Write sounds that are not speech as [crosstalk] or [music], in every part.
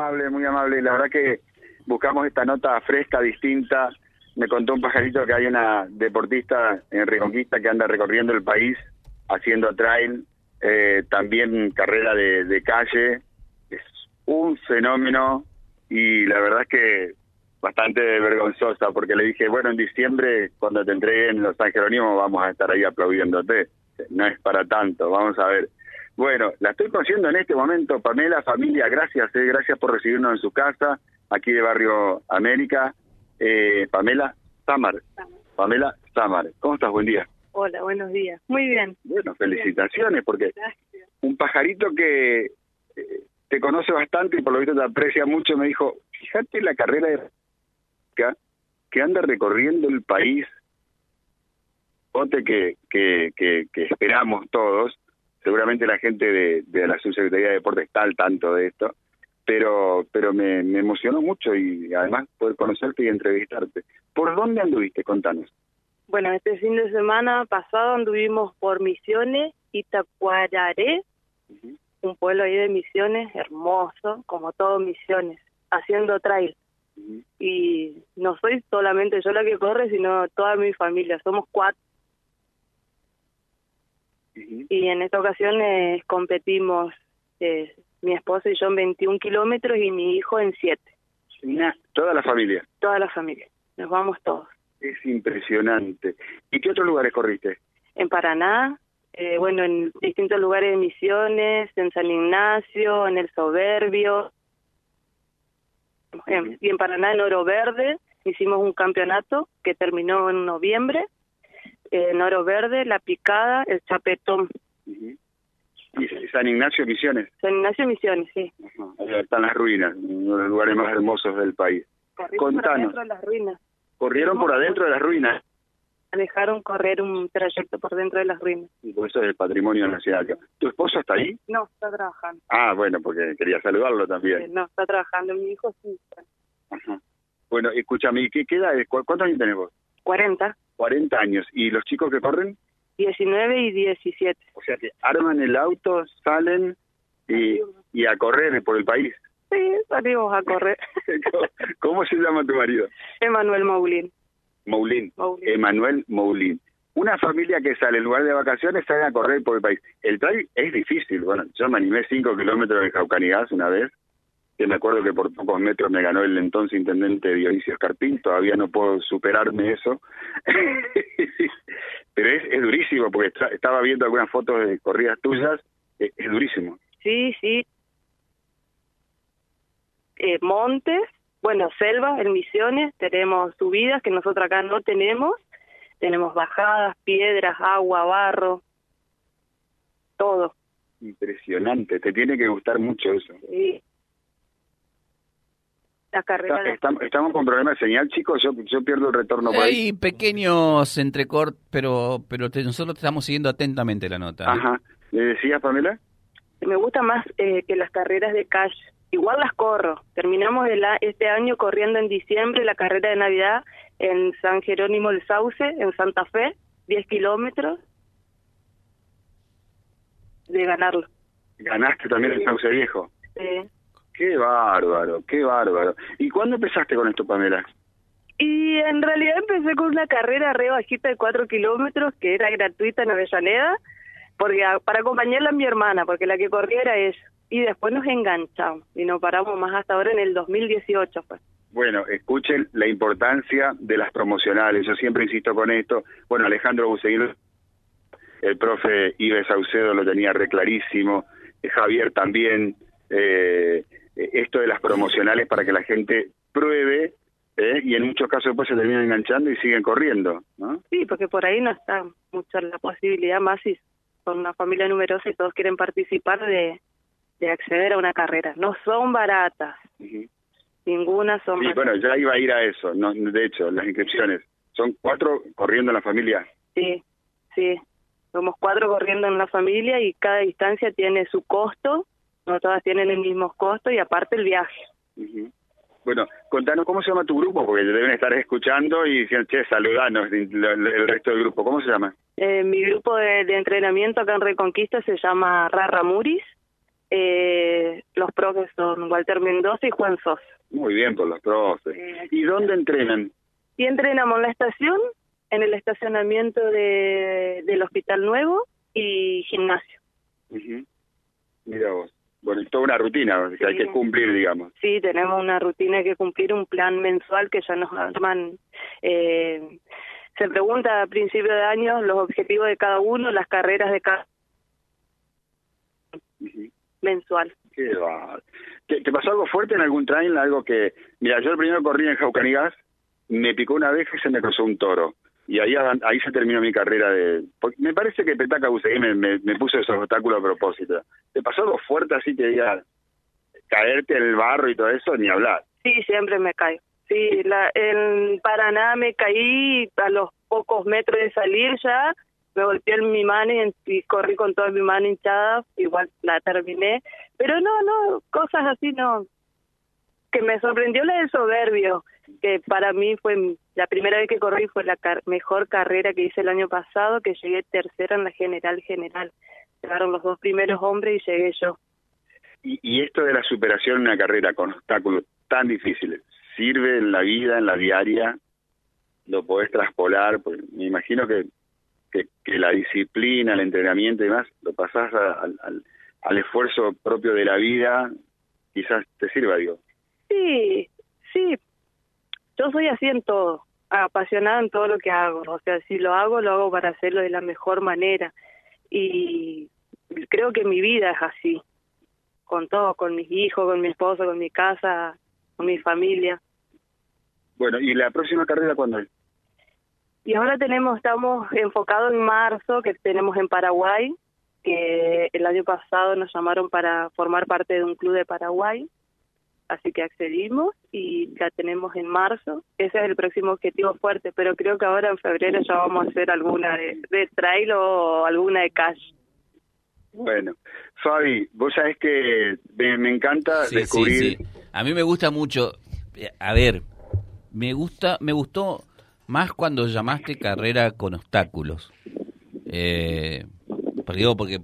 amable, muy amable. La verdad que buscamos esta nota fresca, distinta. Me contó un pajarito que hay una deportista en Reconquista que anda recorriendo el país haciendo trail, eh, también carrera de, calle. Es un fenómeno y la verdad es que bastante vergonzosa porque le dije, bueno, en diciembre cuando te entreguen los San Jerónimo vamos a estar ahí aplaudiéndote. No es para tanto, vamos a ver. Bueno, la estoy conociendo en este momento, Pamela, familia, gracias, eh, gracias por recibirnos en su casa, aquí de Barrio América. Eh, Pamela Samar. Pamela Samar, ¿cómo estás? Buen día. Hola, buenos días. Muy bien. Bueno, felicitaciones, porque un pajarito que eh, te conoce bastante y por lo visto te aprecia mucho, me dijo, fíjate la carrera de que anda recorriendo el país, ponte que, que, que, que esperamos todos, seguramente la gente de, de la Subsecretaría de Deportes está al tanto de esto, pero pero me, me emocionó mucho y además poder conocerte y entrevistarte. ¿Por dónde anduviste? Contanos. Bueno, este fin de semana pasado anduvimos por Misiones y Tacuararé, un pueblo ahí de Misiones, hermoso, como todo Misiones, haciendo trail. Y no soy solamente yo la que corre, sino toda mi familia, somos cuatro. Y en esta ocasión eh, competimos eh, mi esposo y yo en 21 kilómetros y mi hijo en 7. Toda la familia. Toda la familia, nos vamos todos. Es impresionante. ¿Y qué otros lugares corriste? En Paraná, eh, bueno, en distintos lugares de Misiones, en San Ignacio, en El Soberbio, en, y en Paraná, en Oro Verde, hicimos un campeonato que terminó en noviembre, en Oro Verde, La Picada, El Chapetón. ¿Y San Ignacio Misiones? San Ignacio Misiones, sí. Ahí están las ruinas, uno de los lugares más hermosos del país. Corrimos por adentro de las ruinas. Corrieron por adentro de las ruinas. Dejaron correr un trayecto por dentro de las ruinas. Y por eso es el patrimonio nacional. ¿Tu esposo está ahí? No, está trabajando. Ah, bueno, porque quería saludarlo también. Eh, no, está trabajando. Mi hijo sí está. Ajá. Bueno, escúchame, ¿y ¿qué, qué edad es? ¿Cu- ¿Cuántos años tenés vos? 40, 40 años. ¿Y los chicos que corren? 19 y 17. O sea que arman el auto, salen y, y a correr por el país. Sí, salimos a correr. [laughs] ¿Cómo, se llama tu marido? Emanuel Maulín. Moulín. Moulín. Emanuel Moulín. Una familia que sale en lugar de vacaciones sale a correr por el país. El trail es difícil. Bueno, yo me animé 5 kilómetros de Caucanigás una vez, que me acuerdo que por pocos metros me ganó el entonces intendente Dionisio Escarpín. Todavía no puedo superarme eso. [laughs] Pero es, es durísimo, porque está- estaba viendo algunas fotos de corridas tuyas. Es, es durísimo. Sí, sí. Eh, montes, bueno, selva en Misiones, tenemos subidas que nosotros acá no tenemos, tenemos bajadas, piedras, agua, barro, todo. Impresionante. Te tiene que gustar mucho eso. Sí. La carrera Está- de- estamos, estamos con problemas de señal, chicos. Yo, yo pierdo el retorno por ahí. Hay pequeños entrecort, pero pero te- nosotros te estamos siguiendo atentamente la nota. ¿eh? Ajá. ¿Le decías, Pamela? me gusta más eh, que las carreras de cash. Igual las corro. Terminamos el este año corriendo en diciembre la carrera de Navidad en San Jerónimo del Sauce, en Santa Fe, 10 kilómetros de ganarlo. Ganaste también el Sauce Viejo. Eh, Qué bárbaro, qué bárbaro. ¿Y cuándo empezaste con esto, Pamela? y en realidad empecé con una carrera re bajita de 4 kilómetros que era gratuita en Avellaneda porque a- para acompañarla a mi hermana, porque la que corría era ella. Y después nos enganchamos y nos paramos más hasta ahora en el 2018. Pues. Bueno, escuchen la importancia de las promocionales. Yo siempre insisto con esto. Bueno, Alejandro Buseguil, el profe Ives Saucedo lo tenía re clarísimo. Javier también. eh, esto de las promocionales para que la gente pruebe eh, y en muchos casos después se terminan enganchando y siguen corriendo, ¿no? Sí, porque por ahí no está mucha la posibilidad más si son una familia numerosa y todos quieren participar de, de acceder a una carrera. No son baratas, ninguna son Sí, baratas. bueno, ya iba a ir a eso. No, de hecho, las inscripciones. Son cuatro corriendo en la familia. Sí, sí. Somos cuatro corriendo en la familia y cada distancia tiene su costo, no todas tienen el mismo costo y aparte el viaje. Bueno, contanos cómo se llama tu grupo, porque te deben estar escuchando y che, saludanos, el, resto del grupo. ¿Cómo se llama? Eh, mi grupo de, de entrenamiento acá en Reconquista se llama Rara Muris Eh, los profes son Walter Mendoza y Juan Sos. Muy bien por los profes. ¿Y dónde entrenan? Y entrenamos en la estación, en el estacionamiento de, del Hospital Nuevo y gimnasio. Mira vos. Bueno, es toda una rutina que hay que cumplir, digamos. Sí, tenemos una rutina que cumplir, un plan mensual que ya nos arman. Eh, se pregunta a principio de año los objetivos de cada uno, las carreras de cada mensual. Qué va. ¿Te, pasó algo fuerte en algún trail? Algo que, mira, yo el primero corrí en Jaucanigas, me picó una vez y se me cruzó un toro. Y ahí ahí se terminó mi carrera de... Me parece que Petaca Buseguí me, me, puso esos obstáculos a propósito. ¿Te pasó algo fuerte así que diga caerte en el barro y todo eso? Ni hablar. Sí, siempre me caigo. Sí, la, en Paraná me caí a los pocos metros de salir ya, me golpeé en mi mano y, corrí con toda mi mano hinchada, igual la terminé, pero no, no, cosas así no. Que me sorprendió la del soberbio, que para mí fue la primera vez que corrí fue la mejor carrera que hice el año pasado, que llegué tercera en la general general. Llegaron los dos primeros hombres y llegué yo. Y, y esto de la superación en una carrera con obstáculos tan difíciles, ¿sirve en la vida, en la diaria? ¿Lo podés traspolar? Pues me imagino que que, la disciplina, el entrenamiento y demás, lo pasás al, al, esfuerzo propio de la vida, quizás te sirva, digo. Sí, sí. Yo soy así en todo, apasionada en todo lo que hago. O sea, si lo hago, lo hago para hacerlo de la mejor manera. Y creo que mi vida es así, con todo, con mis hijos, con mi esposo, con mi casa, con mi familia. Bueno, ¿y la próxima carrera cuándo es? Y ahora tenemos, estamos enfocados en marzo, que tenemos en Paraguay, que el año pasado nos llamaron para formar parte de un club de Paraguay, así que accedimos y la tenemos en marzo. Ese es el próximo objetivo fuerte, pero creo que ahora en febrero ya vamos a hacer alguna de, trail o alguna de cash. Bueno, Fabi, vos sabés que me, encanta descubrir... A mí me gusta mucho, eh, a ver, me gusta, me gustó más cuando llamaste carrera con obstáculos. Eh, digo, porque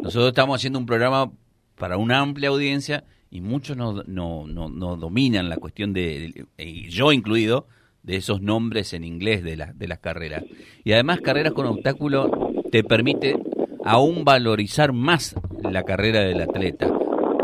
nosotros estamos haciendo un programa para una amplia audiencia y muchos no, no, no, dominan la cuestión de, y yo incluido, de esos nombres en inglés de, la, de las carreras. Y además carreras con obstáculos te permite aún valorizar más la carrera del atleta,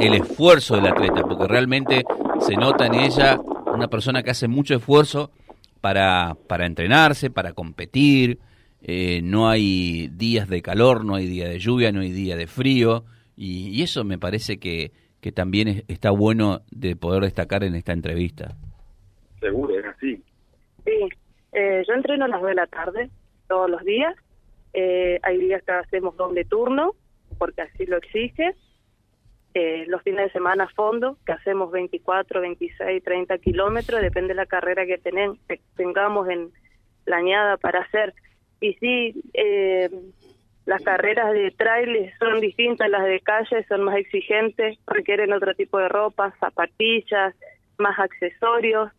el esfuerzo del atleta, porque realmente se nota en ella una persona que hace mucho esfuerzo para, para entrenarse, para competir. Eh, no hay días de calor, no hay día de lluvia, no hay día de frío. Y, eso me parece que, que también está bueno de poder destacar en esta entrevista. Seguro, es así. Sí, eh, yo entreno a las 2 de la tarde todos los días. Eh, hay días que hacemos doble turno, porque así lo exige. Eh, los fines de semana a fondo, que hacemos 24, 26, 30 kilómetros, depende de la carrera que tengamos en la añada para hacer. Y sí, eh, las carreras de trail son distintas, las de calle son más exigentes, requieren otro tipo de ropa, zapatillas, más accesorios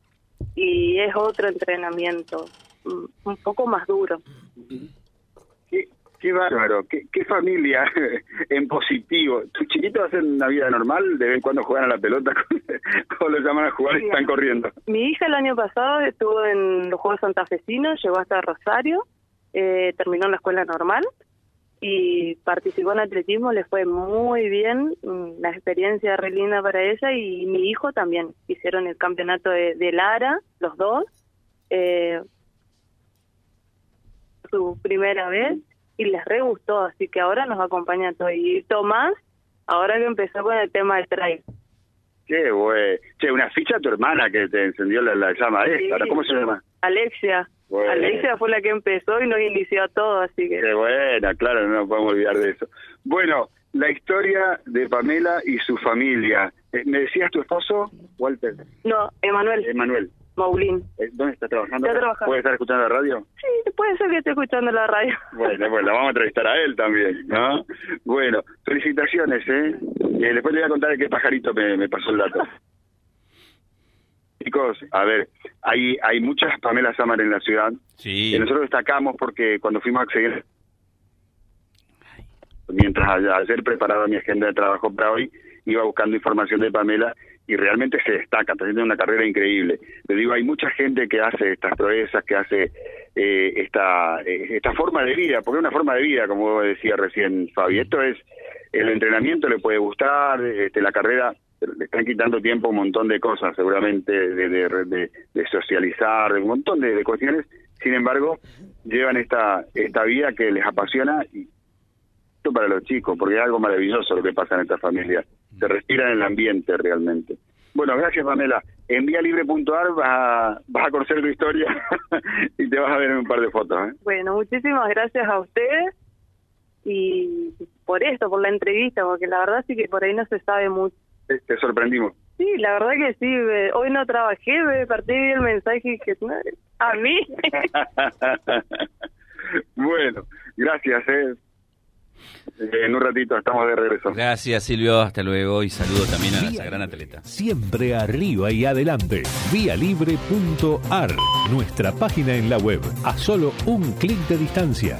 y es otro entrenamiento, un poco más duro. Qué bárbaro, qué, qué familia [laughs] en positivo. ¿Tus chiquitos hacen una vida normal? ¿De vez en cuando juegan a la pelota? [laughs] ¿Cómo lo llaman a jugar y están corriendo? Mi hija el año pasado estuvo en los Juegos Santafesinos, llegó hasta Rosario, eh, terminó en la escuela normal y participó en atletismo, le fue muy bien, mm, la experiencia re linda para ella y mi hijo también. Hicieron el campeonato de, de Lara, los dos. Eh, su primera vez y les re gustó, así que ahora nos acompaña todo. Y Tomás, ahora que empezó con el tema del trail. Qué güey. Che, una ficha a tu hermana que te encendió la, llama esta. ¿Ahora cómo se llama? Alexia. Alexia fue la que empezó y nos inició todo, así que... Qué buena, claro, no nos podemos olvidar de eso. Bueno, la historia de Pamela y su familia. Eh, ¿Me decías tu esposo, Walter? No, Emanuel. Emanuel. Maulín. Eh, ¿Dónde está trabajando? Está trabajando. ¿Puede estar escuchando la radio? Sí, puede ser que esté escuchando la radio. [laughs] Bueno, pues la vamos a entrevistar a él también, ¿no? Bueno, felicitaciones, ¿eh? eh después le voy a contar de qué pajarito me, pasó el dato. Chicos, a ver, hay hay muchas Pamela Samar en la ciudad. Sí. Y nosotros destacamos porque cuando fuimos a acceder mientras ayer preparaba mi agenda de trabajo para hoy, iba buscando información de Pamela y realmente se destaca, está haciendo una carrera increíble. Le digo, hay mucha gente que hace estas proezas, que hace eh, esta, eh, esta forma de vida, porque es una forma de vida, como decía recién Fabi. Esto es, el entrenamiento le puede gustar, este, la carrera le están quitando tiempo un montón de cosas, seguramente de, de, de, socializar, un montón de, cuestiones. Sin embargo, llevan esta, esta vida que les apasiona y esto para los chicos, porque es algo maravilloso lo que pasa en esta familia se respira en el ambiente realmente. Bueno, gracias Pamela. En vialibre.ar vas a, vas a conocer tu historia [laughs] y te vas a ver en un par de fotos. ¿eh? Bueno, muchísimas gracias a ustedes y por esto, por la entrevista, porque la verdad sí que por ahí no se sabe mucho. Te, sorprendimos. Sí, la verdad que sí. hoy no trabajé, me partí el mensaje que a mí. [laughs] bueno, gracias. Eh. Eh, en un ratito estamos de regreso. Gracias Silvio, hasta luego y saludo también a esa gran atleta. Siempre arriba y adelante. Vialibre.ar, nuestra página en la web, a solo un clic de distancia.